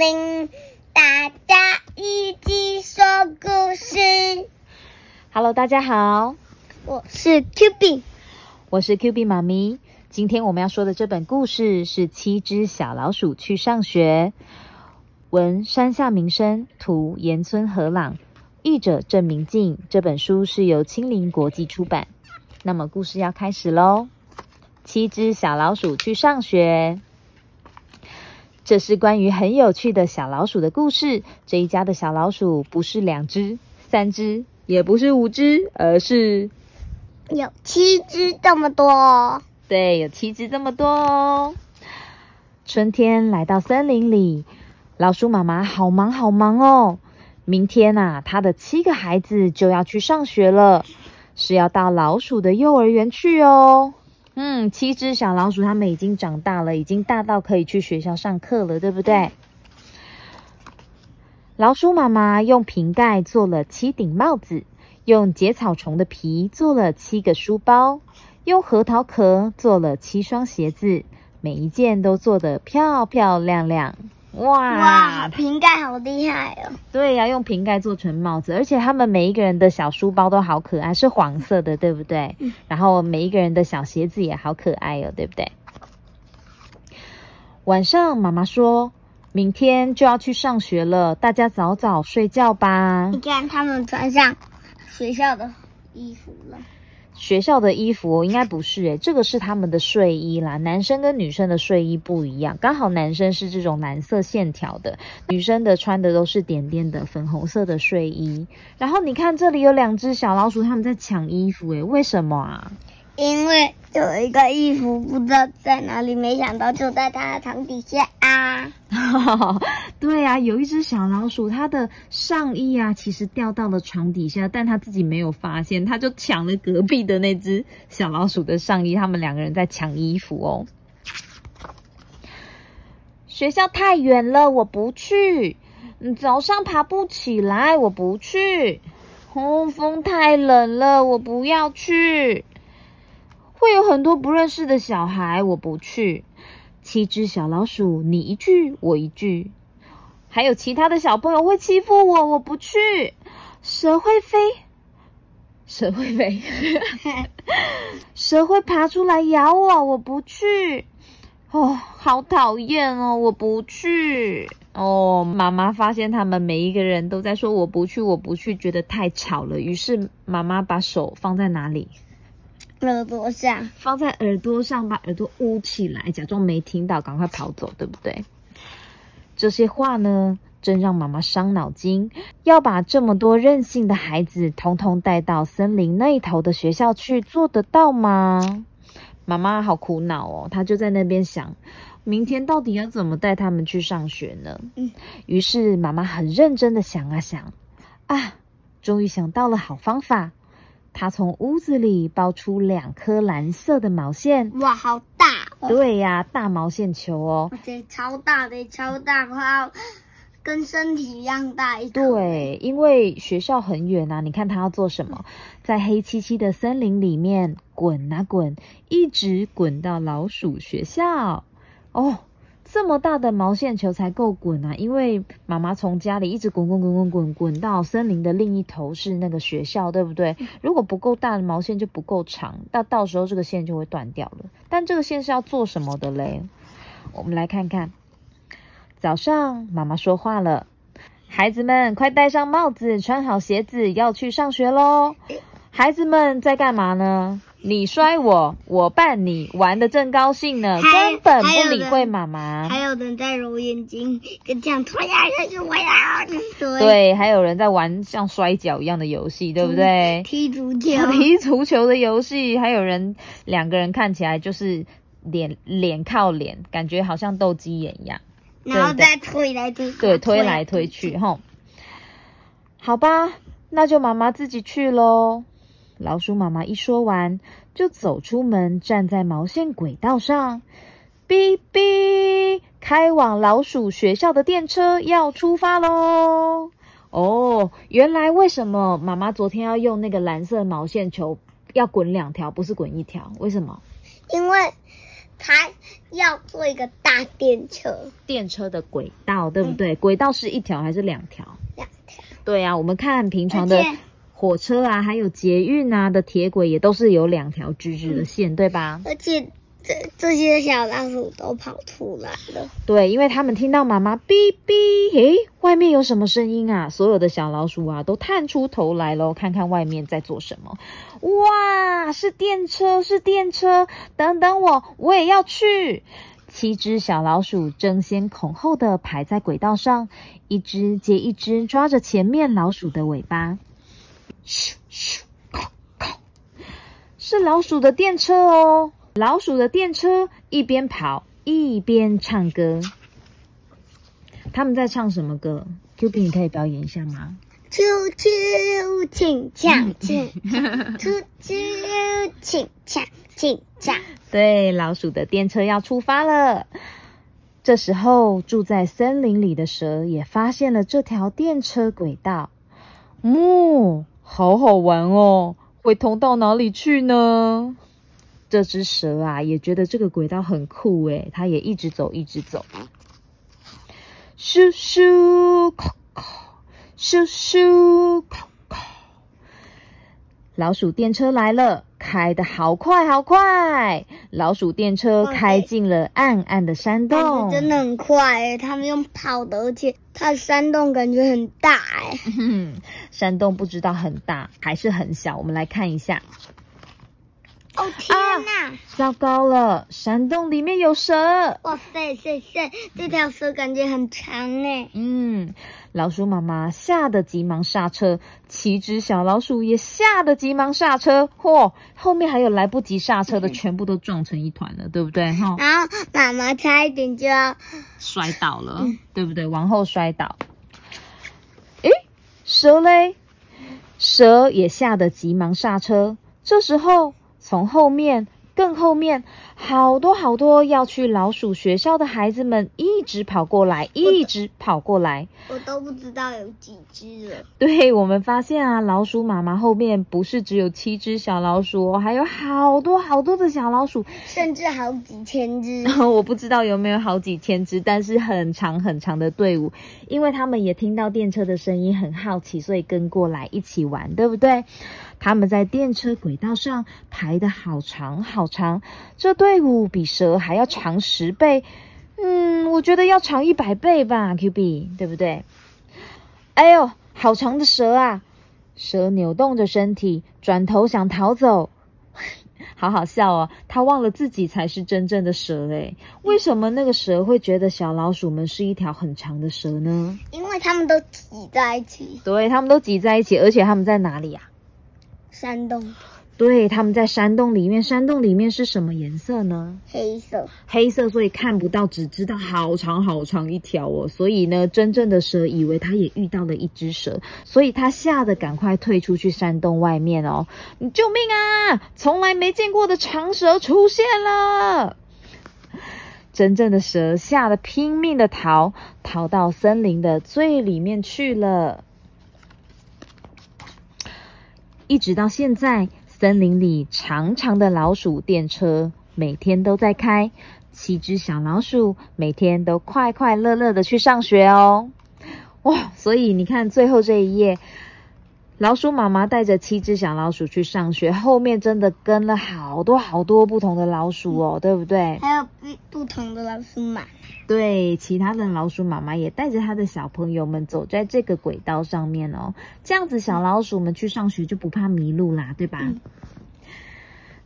铃，大家一起说故事。Hello，大家好，我是 Q B，我是 Q B 妈咪。今天我们要说的这本故事是《七只小老鼠去上学》，文山下明生，图岩村和朗，译者郑明静。这本书是由青林国际出版。那么故事要开始喽！七只小老鼠去上学。这是关于很有趣的小老鼠的故事。这一家的小老鼠不是两只、三只，也不是五只，而是有七只这么多。对，有七只这么多哦。春天来到森林里，老鼠妈妈好忙好忙哦。明天啊，她的七个孩子就要去上学了，是要到老鼠的幼儿园去哦。嗯，七只小老鼠，它们已经长大了，已经大到可以去学校上课了，对不对？老鼠妈妈用瓶盖做了七顶帽子，用结草虫的皮做了七个书包，用核桃壳做了七双鞋子，每一件都做得漂漂亮亮。哇！哇，瓶盖好厉害哦！对呀、用瓶盖做成帽子，而且他们每一个人的小书包都好可爱，是黄色的，对不对？嗯然后每一个人的小鞋子也好可爱哦，对不对？晚上妈妈说，明天就要去上学了，大家早早睡觉吧你。看他们穿上学校的衣服了。学校的衣服应该不是诶，这个是他们的睡衣啦。男生跟女生的睡衣不一样，刚好男生是这种蓝色线条的，女生的穿的都是点点的粉红色的睡衣。然后你看这里有两只小老鼠，他们在抢衣服诶，为什么啊？因为有一个衣服不知道在哪里，没想到就在他的床底下啊！对啊，有一只小老鼠，它的上衣啊，其实掉到了床底下，但它自己没有发现，它就抢了隔壁的那只小老鼠的上衣，他们两个人在抢衣服哦。学校太远了，我不去。早上爬不起来，我不去。哦，风太冷了，我不要去。会有很多不认识的小孩，我不去。七只小老鼠，你一句我一句，还有其他的小朋友会欺负我，我不去。蛇会飞，蛇会飞，蛇会爬出来咬我，我不去。哦，好讨厌哦，我不去。哦，妈妈发现他们每一个人都在说我不去，我不去，觉得太吵了，于是妈妈把手放在哪里？耳朵上，放在耳朵上，把耳朵捂起来，假装没听到，赶快跑走，对不对？这些话呢，真让妈妈伤脑筋。要把这么多任性的孩子统统带到森林那一头的学校去，做得到吗？妈妈好苦恼哦，她就在那边想，明天到底要怎么带他们去上学呢？嗯，于是妈妈很认真的想啊想，啊，终于想到了好方法。她从屋子里包出两颗蓝色的毛线，哇，好大、哦！对呀，大毛线球哦。超大的，超大，快要跟身体一样大一。对，因为学校很远啊，你看他要做什么？在黑漆漆的森林里面滚啊滚，一直滚到老鼠学校。哦，这么大的毛线球才够滚啊！因为妈妈从家里一直滚滚滚滚滚滚到森林的另一头是那个学校，对不对？如果不够大的毛线就不够长，那到时候这个线就会断掉了。但这个线是要做什么的嘞？我们来看看。早上，妈妈说话了。孩子们，快戴上帽子，穿好鞋子，要去上学喽！孩子们在干嘛呢？你摔我，我绊你，玩的正高兴呢，根本不理会妈妈。还有人在揉眼睛，跟这样推呀推呀，我呀，对，对，还有人在玩像摔跤一样的游戏，对不对？踢足球，踢足球的游戏，还有人两个人看起来就是脸脸靠脸，感觉好像斗鸡眼一样。然后再推来推去，对，推来推去，吼。好吧，那就妈妈自己去喽。老鼠妈妈一说完，就走出门，站在毛线轨道上。哔哔，开往老鼠学校的电车要出发喽！哦，原来为什么妈妈昨天要用那个蓝色毛线球要滚两条，不是滚一条？为什么？因为它要做一个大电车，电车的轨道，对不对？轨道是一条还是两条？两条。对呀、我们看平常的火车啊，还有捷运啊的铁轨，也都是有两条直直的线，对吧？而且这这些小老鼠都跑出来了，对，因为他们听到妈妈哔哔，诶，外面有什么声音啊？所有的小老鼠啊，都探出头来喽，看看外面在做什么。哇，是电车，是电车！等等我，我也要去。七只小老鼠争先恐后的排在轨道上，一只接一只抓着前面老鼠的尾巴。咻咻，咔咔，是老鼠的电车哦！老鼠的电车一边跑一边唱歌。他们在唱什么歌？Q B，你可以表演一下吗？啾啾，请抢，请抢，啾啾，请抢，请抢。对，老鼠的电车要出发了。这时候，住在森林里的蛇也发现了这条电车轨道。嗯，好好玩哦，会通到哪里去呢？这只蛇啊，也觉得这个轨道很酷诶，它也一直走，一直走。咻咻，咔咔，咻咻，咔咔。老鼠电车来了，开得好快好快！老鼠电车开进了暗暗的山洞，真的很快诶，他们用跑的，而且它的山洞感觉很大诶。哼，山洞不知道很大还是很小，我们来看一下。哦天哪！糟糕了，山洞里面有蛇。哇塞塞塞，这条蛇感觉很长诶。嗯，老鼠妈妈吓得急忙刹车，七只小老鼠也吓得急忙刹车。嚯、后面还有来不及刹车的，全部都撞成一团了，对不对？哈、然后妈妈差一点就要，摔倒了，对不对？往后摔倒。诶，蛇嘞？蛇也吓得急忙刹车。这时候，从后面、更后面，好多好多要去老鼠学校的孩子们一直跑过来，一直跑过来。我都不知道有几只了。对我们发现啊，老鼠妈妈后面不是只有七只小老鼠哦，还有好多好多的小老鼠。甚至好几千只。我不知道有没有好几千只，但是很长很长的队伍，因为他们也听到电车的声音，很好奇，所以跟过来一起玩，对不对？他们在电车轨道上排的好长好长，这队伍比蛇还要长十倍，嗯，我觉得要长一百倍吧，Q B，对不对？哎呦，好长的蛇啊！蛇扭动着身体，转头想逃走。好好笑哦，他忘了自己才是真正的蛇诶。为什么那个蛇会觉得小老鼠们是一条很长的蛇呢？因为他们都挤在一起，对，他们都挤在一起，而且他们在哪里呀、山洞对，他们在山洞里面。山洞里面是什么颜色呢？黑色，黑色，所以看不到，只知道好长好长一条哦。所以呢，真正的蛇以为它也遇到了一只蛇，所以它吓得赶快退出去山洞外面哦。救命啊！从来没见过的长蛇出现了。真正的蛇吓得拼命的逃，逃到森林的最里面去了。一直到现在，森林里长长的老鼠电车每天都在开，七只小老鼠每天都快快乐乐的去上学哦。哇，所以你看最后这一页，老鼠妈妈带着七只小老鼠去上学，后面真的跟了好多好多不同的老鼠哦，对不对？还有不不同的老鼠妈。对，其他的老鼠妈妈也带着他的小朋友们走在这个轨道上面哦，这样子小老鼠们去上学就不怕迷路啦，对吧？嗯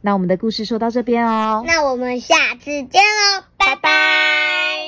那我们的故事说到这边哦，那我们下次见喽，拜拜。